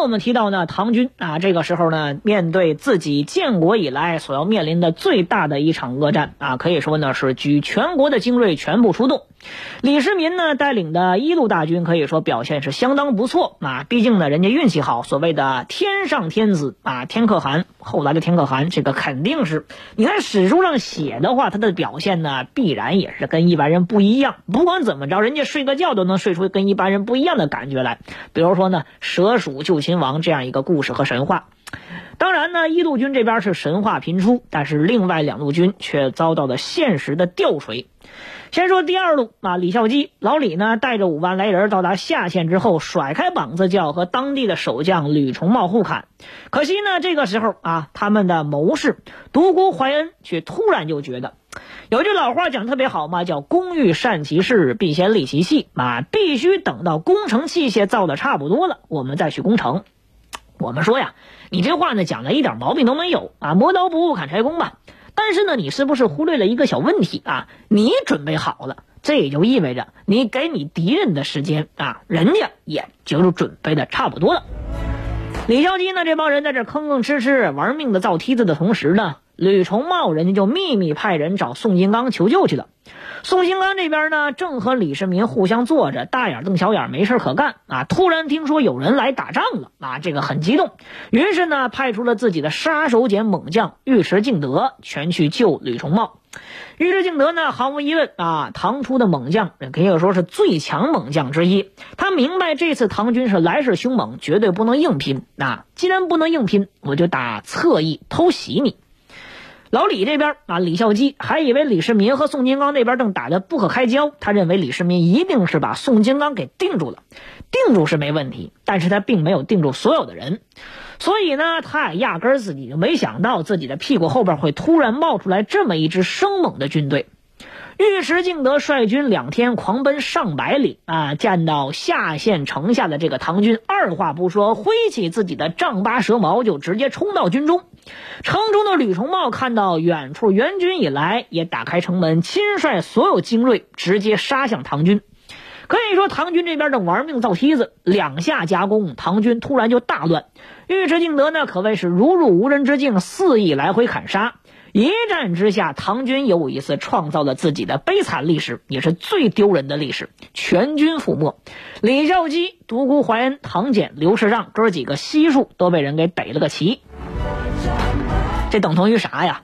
我们提到呢，唐军啊，这个时候呢，面对自己建国以来所要面临的最大的一场恶战啊，可以说呢是举全国的精锐全部出动。李世民呢带领的一路大军可以说表现是相当不错啊，毕竟呢人家运气好，所谓的天上天子啊，天可汗，后来的天可汗，这个肯定是，你看史书上写的话，他的表现呢必然也是跟一般人不一样。不管怎么着，人家睡个觉都能睡出跟一般人不一样的感觉来。比如说呢，蛇鼠救秦王这样一个故事和神话。当然呢，一路军这边是神话频出，但是另外两路军却遭到了现实的吊锤。先说第二路啊，李孝基老李呢带着五万来人到达下县之后，甩开膀子就要和当地的守将吕重茂互砍。可惜呢，这个时候啊，他们的谋士独孤怀恩却突然就觉得，有句老话讲特别好嘛，叫“工欲善其事，必先利其器”啊，必须等到工程器械造的差不多了，我们再去攻城。我们说呀，你这话呢讲的一点毛病都没有啊，磨刀不误砍柴工吧。但是呢，你是不是忽略了一个小问题啊？你准备好了，这也就意味着你给你敌人的时间啊，人家也就准备的差不多了。李孝基呢，这帮人在这吭吭哧哧玩命的造梯子的同时呢，吕重茂人家就秘密派人找宋金刚求救去了。宋金刚这边呢，正和李世民互相坐着，大眼瞪小眼，没事可干啊。突然听说有人来打仗了啊，这个很激动，于是呢，派出了自己的杀手锏猛将尉迟敬德，全去救吕重茂。尉迟敬德呢，毫无疑问啊，唐初的猛将，可以说是最强猛将之一。他明白这次唐军是来势凶猛，绝对不能硬拼。那既然不能硬拼，我就打侧翼偷袭你。老李这边啊，李孝基还以为李世民和宋金刚那边正打得不可开交，他认为李世民一定是把宋金刚给定住了，定住是没问题，但是他并没有定住所有的人，所以呢，他也压根自己就没想到自己的屁股后边会突然冒出来这么一支生猛的军队。尉迟敬德率军两天狂奔上百里啊，见到下县城下的这个唐军，二话不说，挥起自己的丈八蛇矛就直接冲到军中。城中的吕重茂看到远处援军已来，也打开城门，亲率所有精锐直接杀向唐军。可以说，唐军这边正玩命造梯子，两下夹攻，唐军突然就大乱。尉迟敬德呢，可谓是如入无人之境，肆意来回砍杀。一战之下，唐军又一次创造了自己的悲惨历史，也是最丢人的历史，全军覆没。李孝基、独孤怀恩、唐俭、刘世让哥几个悉数都被人给逮了个齐。这等同于啥呀？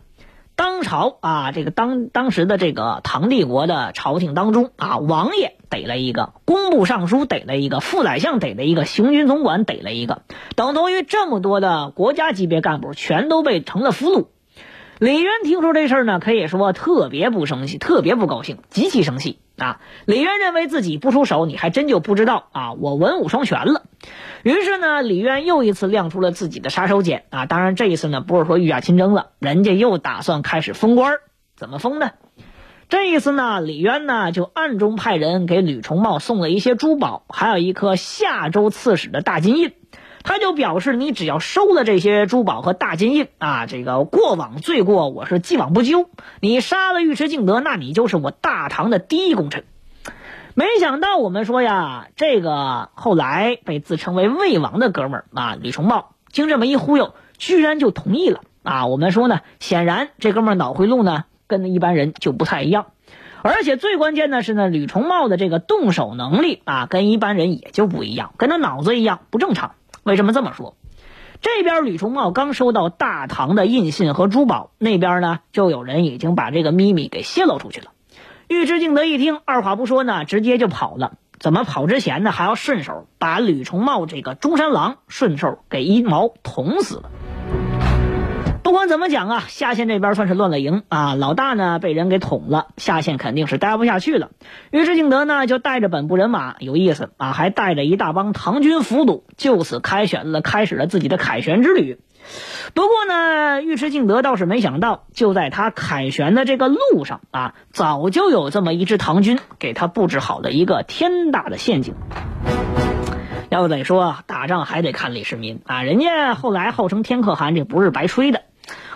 当朝啊，这个当当时的这个唐帝国的朝廷当中啊，王爷逮了一个，工部尚书逮了一个，副宰相逮了一个，行军总管逮了一个，等同于这么多的国家级别干部全都被成了俘虏。李渊听说这事儿呢，可以说特别不生气，特别不高兴，极其生气啊！李渊认为自己不出手，你还真就不知道啊，我文武双全了。于是呢，李渊又一次亮出了自己的杀手锏啊！当然，这一次呢，不是说御驾亲征了，人家又打算开始封官怎么封呢？这一次呢，李渊呢就暗中派人给吕重茂送了一些珠宝，还有一颗夏州刺史的大金印。他就表示，你只要收了这些珠宝和大金印啊，这个过往罪过我是既往不咎。你杀了尉迟敬德，那你就是我大唐的第一功臣。没想到我们说呀，这个后来被自称为魏王的哥们儿啊，吕重茂，经这么一忽悠，居然就同意了啊。我们说呢，显然这哥们儿脑回路呢跟一般人就不太一样，而且最关键的是呢，吕重茂的这个动手能力啊，跟一般人也就不一样，跟他脑子一样不正常。为什么这么说？这边吕崇茂刚收到大唐的印信和珠宝，那边呢就有人已经把这个秘密给泄露出去了。尉迟敬德一听，二话不说呢，直接就跑了。怎么跑之前呢，还要顺手把吕崇茂这个中山狼顺手给一矛捅死了。不管怎么讲啊，下线这边算是乱了营啊，老大呢被人给捅了，下线肯定是待不下去了。尉迟敬德呢就带着本部人马，有意思啊，还带着一大帮唐军俘虏，就此开选了，开始了自己的凯旋之旅。不过呢，尉迟敬德倒是没想到，就在他凯旋的这个路上啊，早就有这么一支唐军给他布置好了一个天大的陷阱。要不得说，打仗还得看李世民啊，人家后来号称天可汗，这不是白吹的。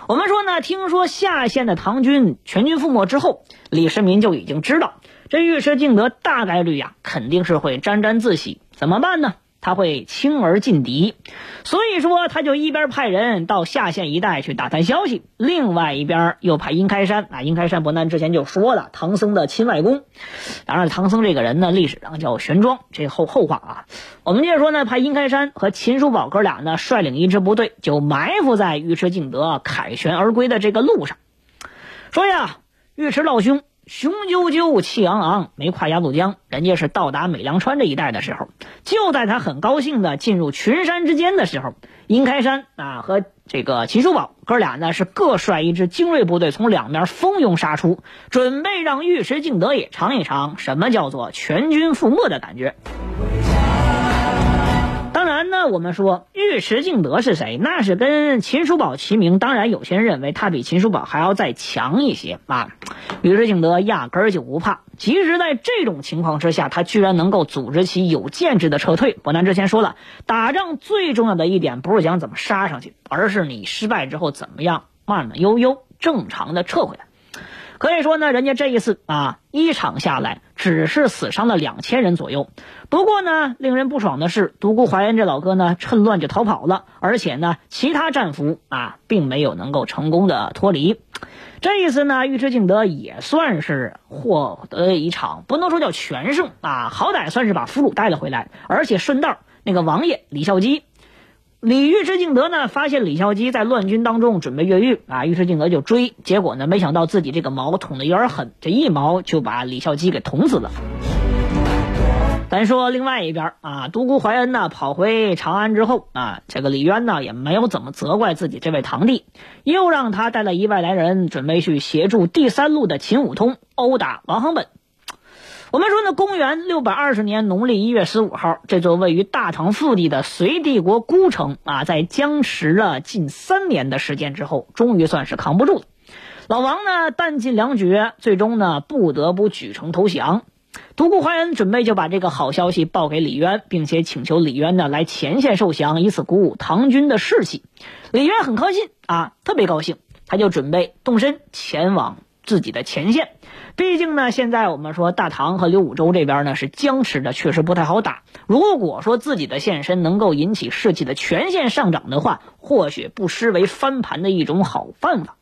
我们说呢，听说下线的唐军全军覆没之后，李世民就已经知道这尉迟敬德大概率呀肯定是会沾沾自喜，怎么办呢？他会轻而近敌，所以说他就一边派人到下县一带去打探消息，另外一边又派殷开山啊，殷开山伯南之前就说了，唐僧的亲外公。当然，唐僧这个人呢，历史上叫玄奘，这后后话啊。我们接着说呢，派殷开山和秦叔宝哥俩呢，率领一支部队，就埋伏在尉迟敬德凯旋而归的这个路上，说呀，尉迟老兄。雄赳赳，气昂昂，没跨鸭绿江，人家是到达美良川这一带的时候，就在他很高兴的进入群山之间的时候，殷开山啊和这个秦叔宝哥俩呢是各率一支精锐部队从两面蜂拥杀出，准备让尉迟敬德也尝一尝什么叫做全军覆没的感觉。那，我们说尉迟敬德是谁？那是跟秦叔宝齐名。当然，有些人认为他比秦叔宝还要再强一些啊。尉迟敬德压根儿就不怕，即使在这种情况之下，他居然能够组织起有建制的撤退。伯南之前说了，打仗最重要的一点不是讲怎么杀上去，而是你失败之后怎么样慢慢悠悠正常的撤回来。可以说呢，人家这一次啊，一场下来只是死伤了两千人左右。不过呢，令人不爽的是，独孤怀恩这老哥呢，趁乱就逃跑了，而且呢，其他战俘啊，并没有能够成功的脱离。这一次呢，尉迟敬德也算是获得一场，不能说叫全胜啊，好歹算是把俘虏带了回来，而且顺道那个王爷李孝基。李尉迟敬德呢，发现李孝基在乱军当中准备越狱啊，尉迟敬德就追，结果呢，没想到自己这个矛捅的有点狠，这一矛就把李孝基给捅死了。咱说另外一边啊，独孤怀恩呢跑回长安之后啊，这个李渊呢也没有怎么责怪自己这位堂弟，又让他带了一外来人，准备去协助第三路的秦武通殴打王恒本。我们说呢，公元六百二十年农历一月十五号，这座位于大唐腹地的隋帝国孤城啊，在僵持了近三年的时间之后，终于算是扛不住了。老王呢，弹尽粮绝，最终呢，不得不举城投降。独孤怀恩准备就把这个好消息报给李渊，并且请求李渊呢来前线受降，以此鼓舞唐军的士气。李渊很高兴啊，特别高兴，他就准备动身前往自己的前线。毕竟呢，现在我们说大唐和刘武周这边呢是僵持的，确实不太好打。如果说自己的现身能够引起士气的全线上涨的话，或许不失为翻盘的一种好办法。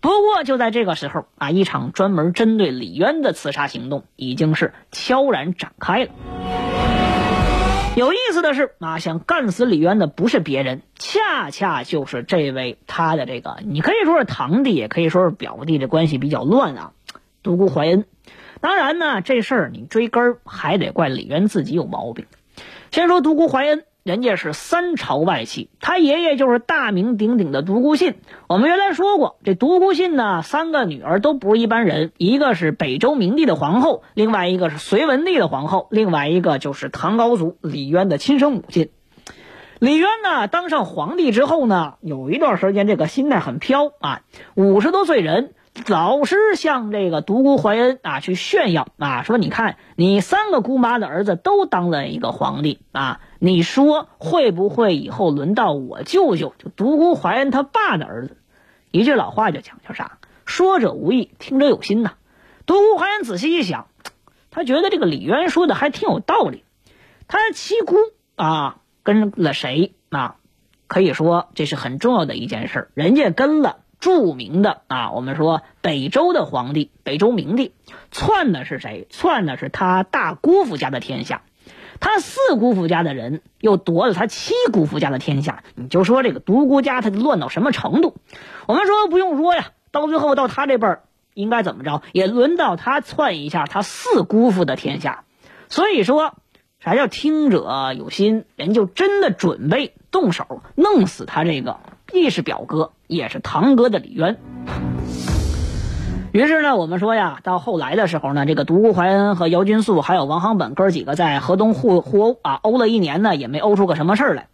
不过就在这个时候啊，一场专门针对李渊的刺杀行动已经是悄然展开了。有意思的是啊，想干死李渊的不是别人，恰恰就是这位他的这个，你可以说是堂弟，也可以说是表弟，这关系比较乱啊。独孤怀恩，当然呢，这事儿你追根儿还得怪李渊自己有毛病。先说独孤怀恩，人家是三朝外戚，他爷爷就是大名鼎鼎的独孤信。我们原来说过，这独孤信呢，三个女儿都不是一般人，一个是北周明帝的皇后，另外一个是隋文帝的皇后，另外一个就是唐高祖李渊的亲生母亲。李渊呢，当上皇帝之后呢，有一段时间这个心态很飘啊，五十多岁人。老是向这个独孤怀恩啊去炫耀啊，说你看你三个姑妈的儿子都当了一个皇帝啊，你说会不会以后轮到我舅舅就独孤怀恩他爸的儿子？一句老话就讲叫啥？说者无意，听者有心呐。独孤怀恩仔细一想，他觉得这个李渊说的还挺有道理。他七姑啊跟了谁啊？可以说这是很重要的一件事，人家跟了。著名的啊，我们说北周的皇帝北周明帝篡的是谁？篡的是他大姑父家的天下，他四姑父家的人又夺了他七姑父家的天下。你就说这个独孤家他乱到什么程度？我们说不用说呀，到最后到他这辈儿应该怎么着？也轮到他篡一下他四姑父的天下。所以说，啥叫听者有心？人就真的准备动手弄死他这个。既是表哥也是堂哥的李渊。于是呢，我们说呀，到后来的时候呢，这个独孤怀恩和姚君素还有王行本哥几个在河东互互殴啊，殴了一年呢，也没殴出个什么事儿来。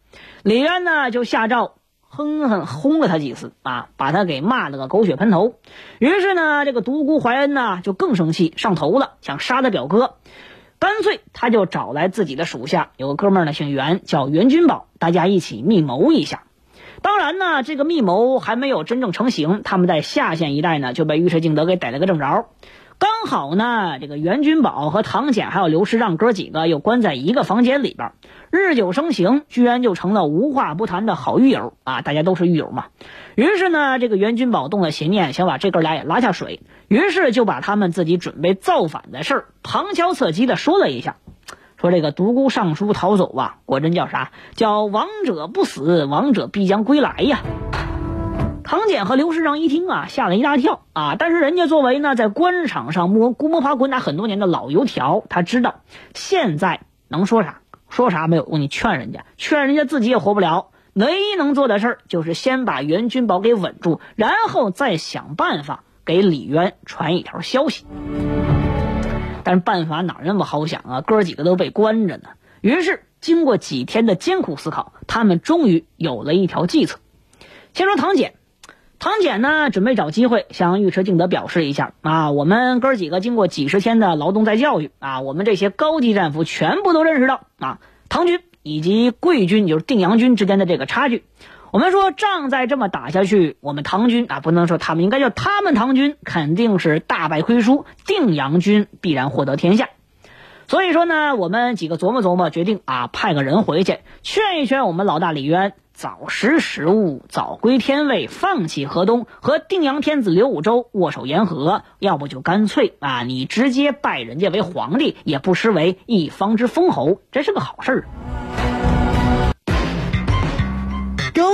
李渊呢就下诏哼哼轰了他几次啊，把他给骂了个狗血喷头。于是呢，这个独孤怀恩呢就更生气，上头了，想杀他表哥。干脆他就找来自己的属下，有个哥们儿呢姓袁，叫袁君宝，大家一起密谋一下。当然呢，这个密谋还没有真正成型，他们在下县一带呢就被尉迟敬德给逮了个正着。刚好呢，这个袁君宝和唐俭还有刘师让哥几个又关在一个房间里边，日久生情，居然就成了无话不谈的好狱友啊！大家都是狱友嘛。于是呢，这个袁君宝动了邪念，想把这哥俩也拉下水，于是就把他们自己准备造反的事儿旁敲侧击的说了一下。说这个独孤尚书逃走啊，果真叫啥？叫亡者不死，亡者必将归来呀！唐俭和刘师长一听啊，吓了一大跳啊！但是人家作为呢在官场上摸摸爬滚打很多年的老油条，他知道现在能说啥，说啥没有用。你劝人家，劝人家自己也活不了。唯一能做的事儿就是先把袁君宝给稳住，然后再想办法给李渊传一条消息。但是办法哪那么好想啊？哥几个都被关着呢。于是经过几天的艰苦思考，他们终于有了一条计策。先说唐俭，唐俭呢准备找机会向尉迟敬德表示一下啊，我们哥几个经过几十天的劳动再教育啊，我们这些高级战俘全部都认识到啊，唐军以及贵军就是定阳军之间的这个差距。我们说仗再这么打下去，我们唐军啊，不能说他们，应该叫他们唐军肯定是大败亏输，定阳军必然获得天下。所以说呢，我们几个琢磨琢磨，决定啊，派个人回去劝一劝我们老大李渊，早识时务，早归天位，放弃河东，和定阳天子刘武周握手言和。要不就干脆啊，你直接拜人家为皇帝，也不失为一方之封侯，这是个好事儿。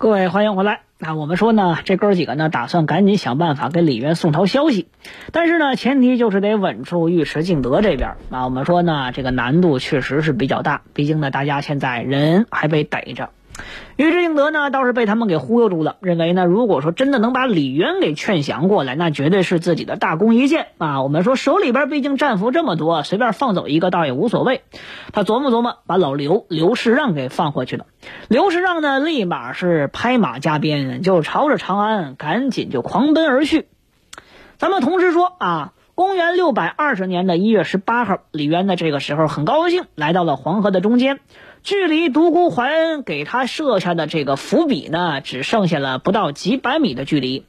各位欢迎回来。那我们说呢，这哥几个呢，打算赶紧想办法给李渊送条消息，但是呢，前提就是得稳住尉迟敬德这边。那我们说呢，这个难度确实是比较大，毕竟呢，大家现在人还被逮着。尉迟敬德呢，倒是被他们给忽悠住了，认为呢，如果说真的能把李渊给劝降过来，那绝对是自己的大功一件啊。我们说手里边毕竟战俘这么多，随便放走一个倒也无所谓。他琢磨琢磨，把老刘刘世让给放回去了。刘世让呢，立马是拍马加鞭，就朝着长安赶紧就狂奔而去。咱们同时说啊。公元六百二十年的一月十八号，李渊呢这个时候很高兴，来到了黄河的中间，距离独孤怀恩给他设下的这个伏笔呢，只剩下了不到几百米的距离，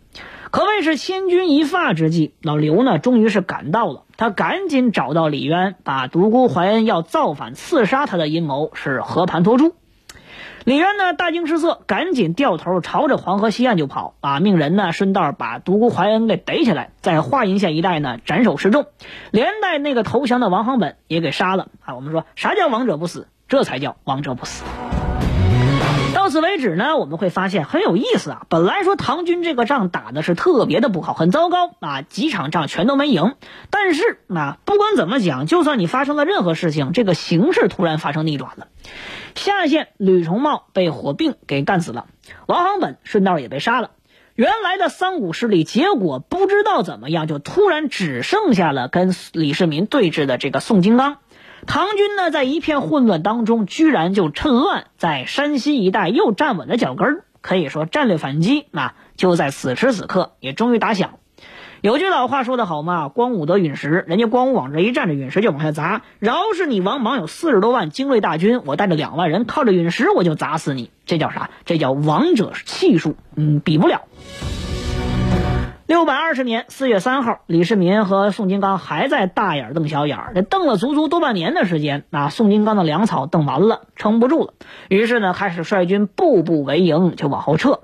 可谓是千钧一发之际。老刘呢，终于是赶到了，他赶紧找到李渊，把独孤怀恩要造反刺杀他的阴谋是和盘托出。李渊呢，大惊失色，赶紧掉头朝着黄河西岸就跑啊！命人呢，顺道把独孤怀恩给逮起来，在华阴县一带呢斩首示众，连带那个投降的王行本也给杀了啊！我们说啥叫王者不死？这才叫王者不死。到此为止呢，我们会发现很有意思啊！本来说唐军这个仗打的是特别的不好，很糟糕啊，几场仗全都没赢。但是啊，不管怎么讲，就算你发生了任何事情，这个形势突然发生逆转了。下线吕重茂被火并给干死了，王行本顺道也被杀了。原来的三股势力，结果不知道怎么样，就突然只剩下了跟李世民对峙的这个宋金刚。唐军呢，在一片混乱当中，居然就趁乱在山西一带又站稳了脚跟。可以说，战略反击啊，就在此时此刻也终于打响。有句老话说得好嘛，“光武得陨石”，人家光武往这一站，这陨石就往下砸。饶是你王莽有四十多万精锐大军，我带着两万人，靠着陨石我就砸死你。这叫啥？这叫王者气数，嗯，比不了。六百二十年四月三号，李世民和宋金刚还在大眼瞪小眼儿，这瞪了足足多半年的时间。那宋金刚的粮草瞪完了，撑不住了，于是呢，开始率军步步为营，就往后撤。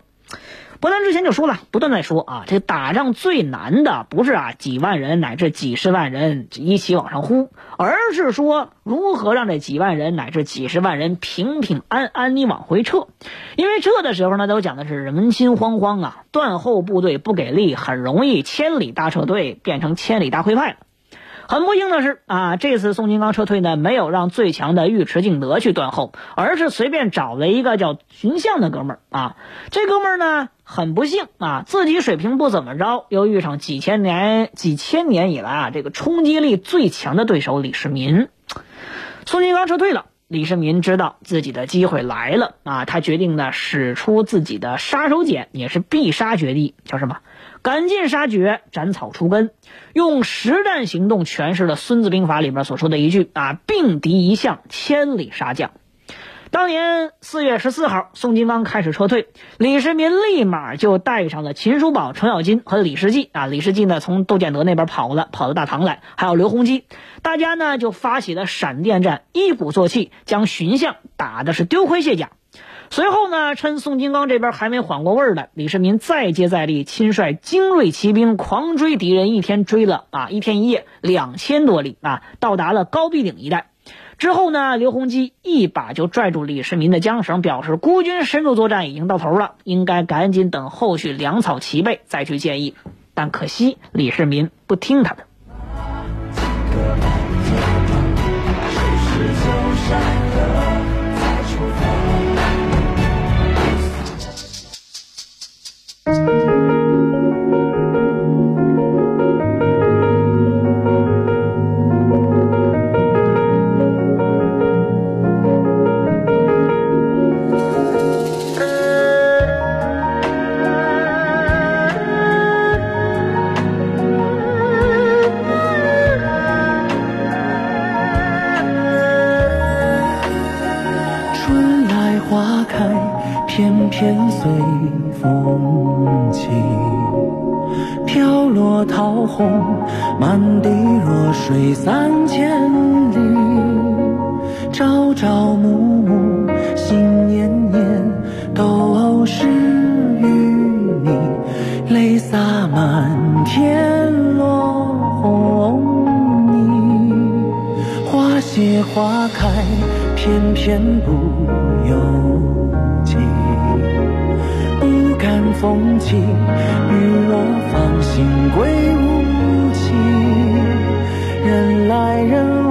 伯南之前就说了，不断在说啊，这打仗最难的不是啊几万人乃至几十万人一起往上呼，而是说如何让这几万人乃至几十万人平平安安地往回撤。因为撤的时候呢，都讲的是人心惶惶啊，断后部队不给力，很容易千里大撤退变成千里大溃败了。很不幸的是啊，这次宋金刚撤退呢，没有让最强的尉迟敬德去断后，而是随便找了一个叫荀相的哥们儿啊。这哥们儿呢，很不幸啊，自己水平不怎么着，又遇上几千年几千年以来啊这个冲击力最强的对手李世民。宋金刚撤退了，李世民知道自己的机会来了啊，他决定呢使出自己的杀手锏，也是必杀绝地，叫什么？赶尽杀绝，斩草除根，用实战行动诠释了《孙子兵法》里边所说的一句啊：“并敌一向，千里杀将。”当年四月十四号，宋金刚开始撤退，李世民立马就带上了秦叔宝、程咬金和李世济啊。李世济呢，从窦建德那边跑了，跑到大唐来，还有刘洪基，大家呢就发起了闪电战，一鼓作气，将荀相打的是丢盔卸甲。随后呢，趁宋金刚这边还没缓过味儿来，李世民再接再厉，亲率精锐骑兵狂追敌人，一天追了啊一天一夜两千多里啊，到达了高壁岭一带。之后呢，刘洪基一把就拽住李世民的缰绳，表示孤军深入作战已经到头了，应该赶紧等后续粮草齐备再去建议。但可惜李世民不听他的。洒满天落红泥，花谢花开，偏偏不由己。不堪风起，雨落芳心归无期。人来人。